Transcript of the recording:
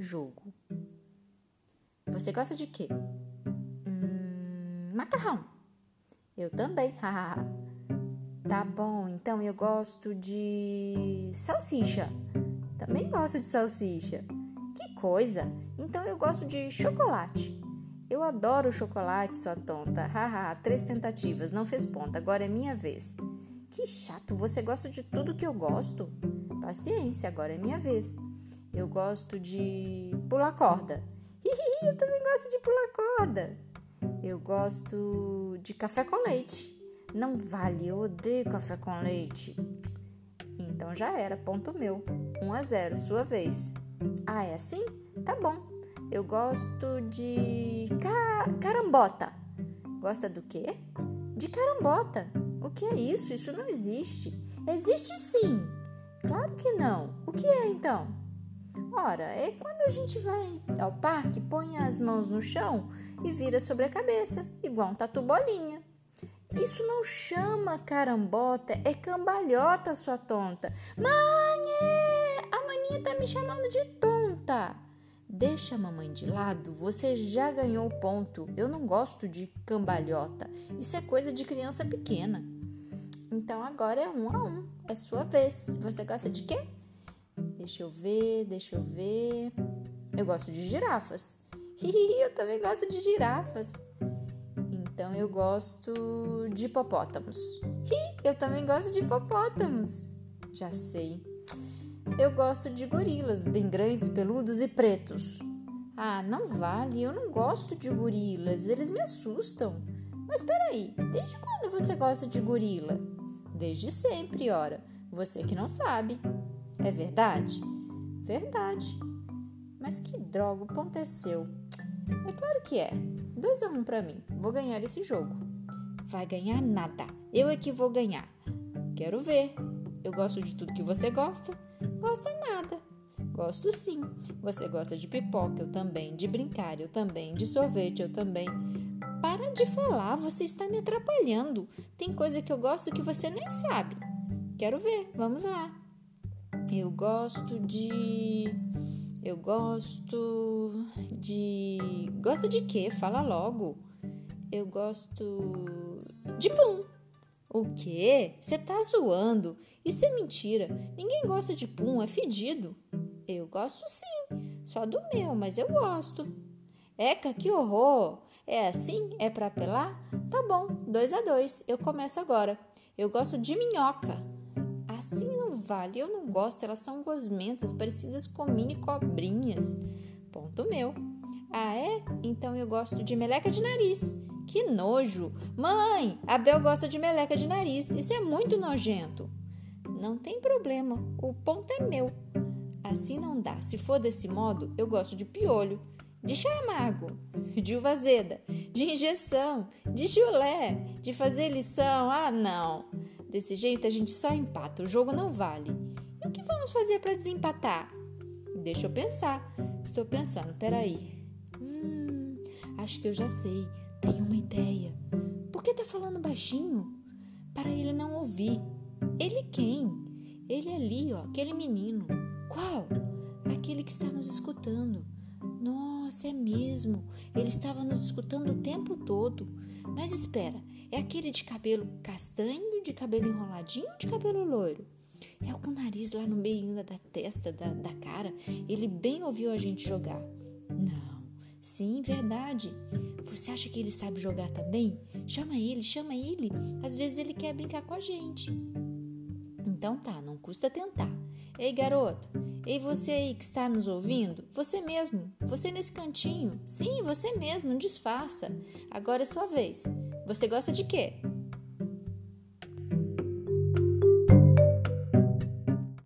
jogo. Você gosta de quê? Hum, macarrão. Eu também, tá bom, então eu gosto de salsicha. Também gosto de salsicha. Que coisa! Então eu gosto de chocolate. Eu adoro chocolate, sua tonta. Haha, três tentativas, não fez ponta, agora é minha vez. Que chato, você gosta de tudo que eu gosto? Paciência, agora é minha vez. Eu gosto de pular corda. Eu também gosto de pular corda. Eu gosto de café com leite. Não vale, eu odeio café com leite. Então já era, ponto meu. 1 a 0, sua vez. Ah, é assim? Tá bom. Eu gosto de ca... carambota. Gosta do quê? De carambota. O que é isso? Isso não existe. Existe sim. Claro que não. O que é então? Ora, é quando a gente vai ao parque, põe as mãos no chão e vira sobre a cabeça, igual um tatu bolinha. Isso não chama carambota, é cambalhota, sua tonta. Mãe, a maninha tá me chamando de tonta. Deixa a mamãe de lado, você já ganhou o ponto. Eu não gosto de cambalhota. Isso é coisa de criança pequena. Então agora é um a um. É sua vez. Você gosta de quê? Deixa eu ver, deixa eu ver. Eu gosto de girafas. eu também gosto de girafas. Então eu gosto de hipopótamos. eu também gosto de hipopótamos. Já sei. Eu gosto de gorilas, bem grandes, peludos e pretos. Ah, não vale, eu não gosto de gorilas, eles me assustam. Mas peraí, desde quando você gosta de gorila? Desde sempre, ora. Você que não sabe. É verdade? Verdade. Mas que droga, o ponto é seu. É claro que é. 2 a 1 um para mim. Vou ganhar esse jogo. Vai ganhar nada. Eu é que vou ganhar. Quero ver. Eu gosto de tudo que você gosta. Gosta nada. Gosto sim. Você gosta de pipoca, eu também. De brincar, eu também. De sorvete, eu também. Para de falar, você está me atrapalhando. Tem coisa que eu gosto que você nem sabe. Quero ver, vamos lá. Eu gosto de. Eu gosto de. Gosta de quê? Fala logo. Eu gosto de pum. O quê? Você tá zoando? Isso é mentira. Ninguém gosta de pum, é fedido. Eu gosto sim, só do meu, mas eu gosto. Eca, que horror! É assim? É para apelar? Tá bom, dois a dois. Eu começo agora. Eu gosto de minhoca. Assim não vale, eu não gosto, elas são gosmentas, parecidas com mini cobrinhas. Ponto meu. Ah, é? Então eu gosto de meleca de nariz. Que nojo! Mãe, a Bel gosta de meleca de nariz. Isso é muito nojento. Não tem problema, o ponto é meu. Assim não dá. Se for desse modo, eu gosto de piolho, de chamago, de uva azeda, de injeção, de chulé, de fazer lição. Ah, não! Desse jeito a gente só empata, o jogo não vale. E o que vamos fazer para desempatar? Deixa eu pensar. Estou pensando, peraí. Hum, acho que eu já sei. Tenho uma ideia. Por que tá falando baixinho? Para ele não ouvir. Ele quem? Ele ali, ó, aquele menino. Qual? Aquele que está nos escutando. Nossa, é mesmo. Ele estava nos escutando o tempo todo. Mas espera, é aquele de cabelo castanho, de cabelo enroladinho de cabelo loiro? É o com o nariz lá no meio da testa, da, da cara. Ele bem ouviu a gente jogar. Não, sim, verdade. Você acha que ele sabe jogar também? Chama ele, chama ele. Às vezes ele quer brincar com a gente. Então tá, não custa tentar. Ei, garoto, Ei, você aí que está nos ouvindo, você mesmo, você nesse cantinho. Sim, você mesmo, não disfarça. Agora é sua vez. Você gosta de quê?